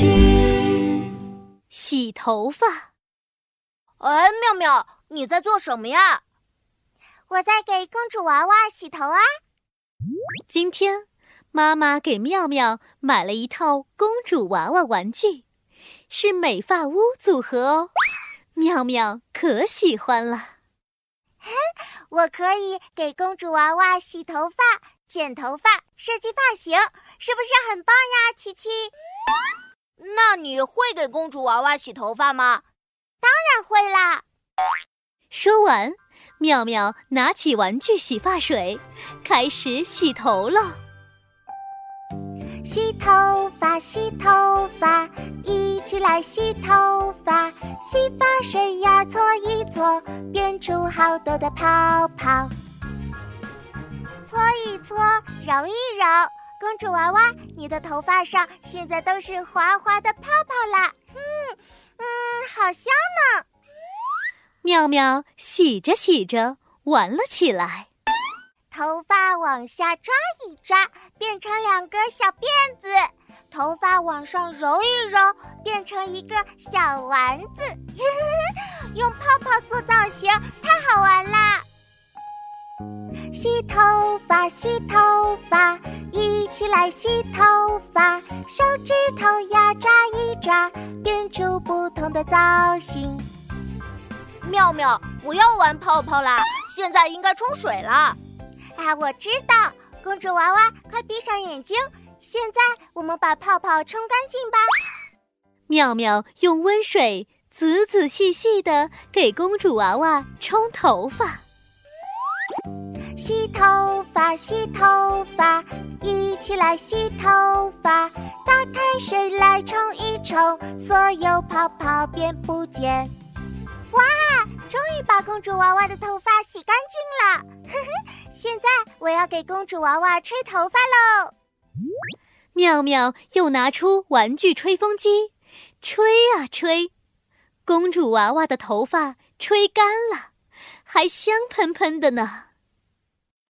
具。洗头发。哎，妙妙，你在做什么呀？我在给公主娃娃洗头啊。今天，妈妈给妙妙买了一套公主娃娃玩具，是美发屋组合哦。妙妙可喜欢了。我可以给公主娃娃洗头发、剪头发、设计发型，是不是很棒呀，琪琪？那你会给公主娃娃洗头发吗？当然会啦。说完，妙妙拿起玩具洗发水，开始洗头了。洗头发，洗头发，一起来洗头发。洗发水呀，搓一搓，变出好多的泡泡。搓一搓，揉一揉，公主娃娃，你的头发上现在都是滑滑的泡泡啦。嗯嗯，好香呢。妙妙洗着洗着，玩了起来。头发往下抓一抓，变成两个小辫子；头发往上揉一揉，变成一个小丸子。用泡泡做造型，太好玩啦！洗头发，洗头发，一起来洗头发。手指头呀，抓一抓，变出不同的造型。妙妙，不要玩泡泡啦，现在应该冲水了。啊，我知道，公主娃娃，快闭上眼睛。现在我们把泡泡冲干净吧。妙妙用温水仔仔细细的给公主娃娃冲头发。洗头发，洗头发，一起来洗头发。打开水来冲一冲，所有泡泡变不见。哇，终于把公主娃娃的头发洗干净了。呵呵。现在我要给公主娃娃吹头发喽！妙妙又拿出玩具吹风机，吹啊吹，公主娃娃的头发吹干了，还香喷喷的呢。